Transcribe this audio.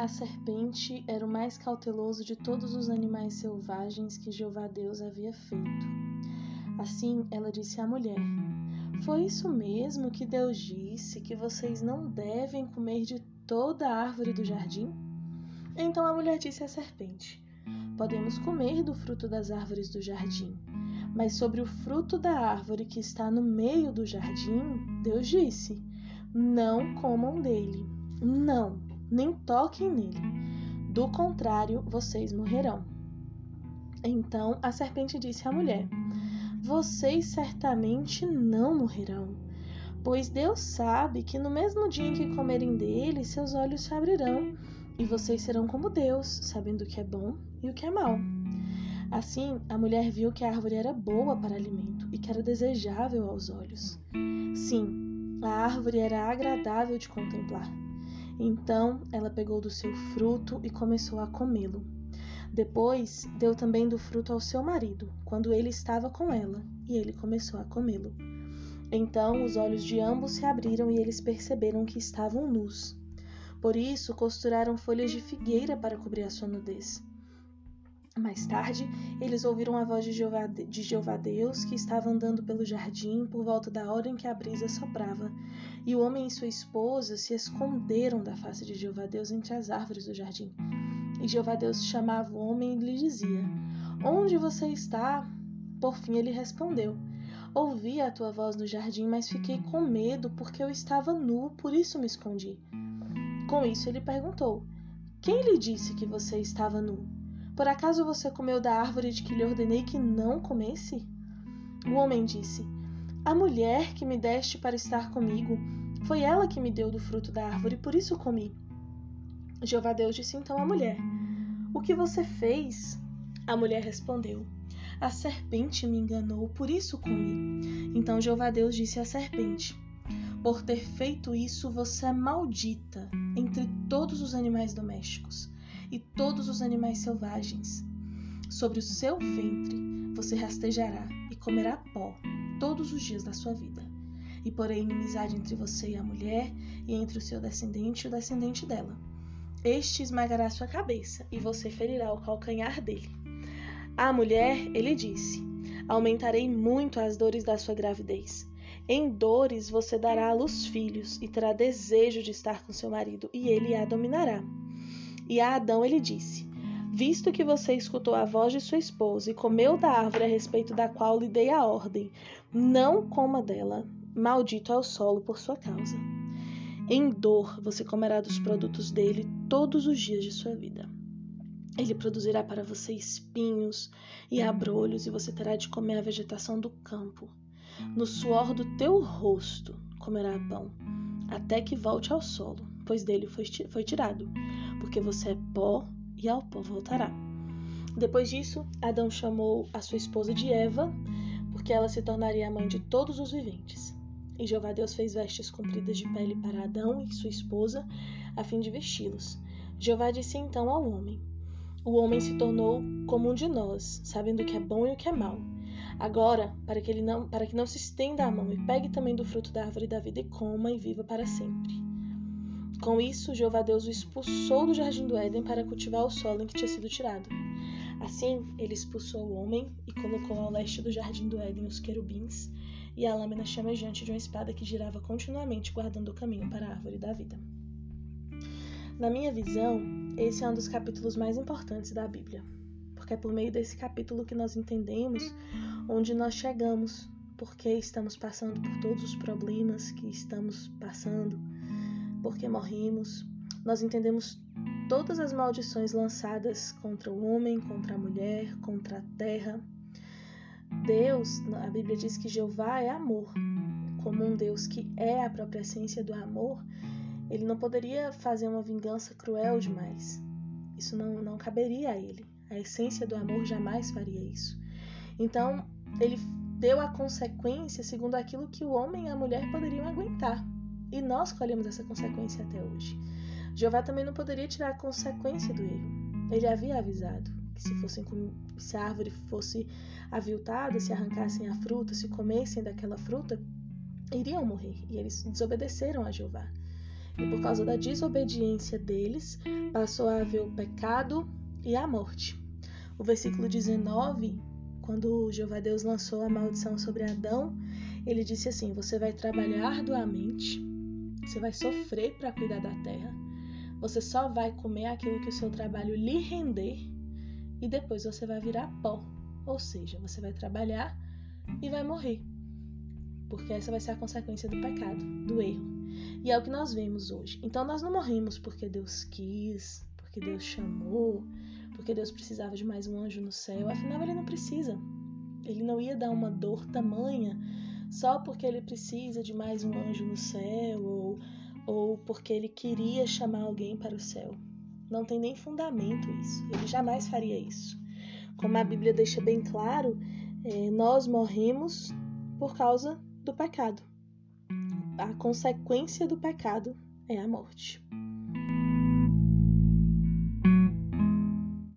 A serpente era o mais cauteloso de todos os animais selvagens que Jeová Deus havia feito. Assim ela disse à mulher: Foi isso mesmo que Deus disse que vocês não devem comer de toda a árvore do jardim? Então a mulher disse à serpente: Podemos comer do fruto das árvores do jardim, mas sobre o fruto da árvore que está no meio do jardim, Deus disse: Não comam dele. Não, nem toquem nele. Do contrário, vocês morrerão. Então a serpente disse à mulher: Vocês certamente não morrerão, pois Deus sabe que no mesmo dia em que comerem dele, seus olhos se abrirão e vocês serão como Deus, sabendo o que é bom e o que é mal. Assim, a mulher viu que a árvore era boa para alimento e que era desejável aos olhos. Sim, a árvore era agradável de contemplar então ela pegou do seu fruto e começou a comê-lo. Depois deu também do fruto ao seu marido, quando ele estava com ela, e ele começou a comê-lo. Então os olhos de ambos se abriram e eles perceberam que estavam nus. Por isso costuraram folhas de figueira para cobrir a sua nudez. Mais tarde, eles ouviram a voz de Jeová, de Jeová Deus que estava andando pelo jardim por volta da hora em que a brisa soprava, e o homem e sua esposa se esconderam da face de Jeová Deus entre as árvores do jardim. E Jeová Deus chamava o homem e lhe dizia: Onde você está? Por fim ele respondeu: Ouvi a tua voz no jardim, mas fiquei com medo porque eu estava nu, por isso me escondi. Com isso ele perguntou: Quem lhe disse que você estava nu? Por acaso você comeu da árvore de que lhe ordenei que não comesse? O homem disse: A mulher que me deste para estar comigo, foi ela que me deu do fruto da árvore, por isso comi. Jeová Deus disse então à mulher: O que você fez? A mulher respondeu: A serpente me enganou, por isso comi. Então Jeová Deus disse à serpente: Por ter feito isso, você é maldita entre todos os animais domésticos e todos os animais selvagens. Sobre o seu ventre você rastejará e comerá pó todos os dias da sua vida. E porém inimizade entre você e a mulher, e entre o seu descendente e o descendente dela. Este esmagará sua cabeça, e você ferirá o calcanhar dele. À mulher, ele disse: Aumentarei muito as dores da sua gravidez. Em dores você dará à luz filhos, e terá desejo de estar com seu marido, e ele a dominará. E a Adão ele disse: Visto que você escutou a voz de sua esposa e comeu da árvore a respeito da qual lhe dei a ordem, não coma dela, maldito é o solo por sua causa. Em dor você comerá dos produtos dele todos os dias de sua vida. Ele produzirá para você espinhos e abrolhos, e você terá de comer a vegetação do campo. No suor do teu rosto comerá pão, até que volte ao solo, pois dele foi tirado porque você é pó e ao pó voltará. Depois disso, Adão chamou a sua esposa de Eva, porque ela se tornaria a mãe de todos os viventes. E Jeová Deus fez vestes compridas de pele para Adão e sua esposa, a fim de vesti-los. Jeová disse então ao homem: O homem se tornou como um de nós, sabendo o que é bom e o que é mal. Agora, para que ele não, para que não se estenda a mão e pegue também do fruto da árvore da vida e coma e viva para sempre. Com isso, Jeová Deus o expulsou do jardim do Éden para cultivar o solo em que tinha sido tirado. Assim, ele expulsou o homem e colocou ao leste do jardim do Éden os querubins e a lâmina chamejante de uma espada que girava continuamente guardando o caminho para a árvore da vida. Na minha visão, esse é um dos capítulos mais importantes da Bíblia, porque é por meio desse capítulo que nós entendemos onde nós chegamos, porque estamos passando por todos os problemas que estamos passando porque morrimos. Nós entendemos todas as maldições lançadas contra o homem, contra a mulher, contra a terra. Deus, a Bíblia diz que Jeová é amor. Como um Deus que é a própria essência do amor, ele não poderia fazer uma vingança cruel demais. Isso não, não caberia a ele. A essência do amor jamais faria isso. Então, ele deu a consequência segundo aquilo que o homem e a mulher poderiam aguentar. E nós colhemos essa consequência até hoje. Jeová também não poderia tirar a consequência do erro. Ele havia avisado que se, fossem, se a árvore fosse aviltada, se arrancassem a fruta, se comessem daquela fruta, iriam morrer. E eles desobedeceram a Jeová. E por causa da desobediência deles, passou a haver o pecado e a morte. O versículo 19, quando Jeová Deus lançou a maldição sobre Adão, ele disse assim: Você vai trabalhar arduamente, você vai sofrer para cuidar da terra, você só vai comer aquilo que o seu trabalho lhe render e depois você vai virar pó. Ou seja, você vai trabalhar e vai morrer. Porque essa vai ser a consequência do pecado, do erro. E é o que nós vemos hoje. Então nós não morrimos porque Deus quis, porque Deus chamou, porque Deus precisava de mais um anjo no céu. Afinal, ele não precisa. Ele não ia dar uma dor tamanha só porque ele precisa de mais um anjo no céu ou, ou porque ele queria chamar alguém para o céu. Não tem nem fundamento isso. Ele jamais faria isso. Como a Bíblia deixa bem claro, é, nós morremos por causa do pecado. A consequência do pecado é a morte.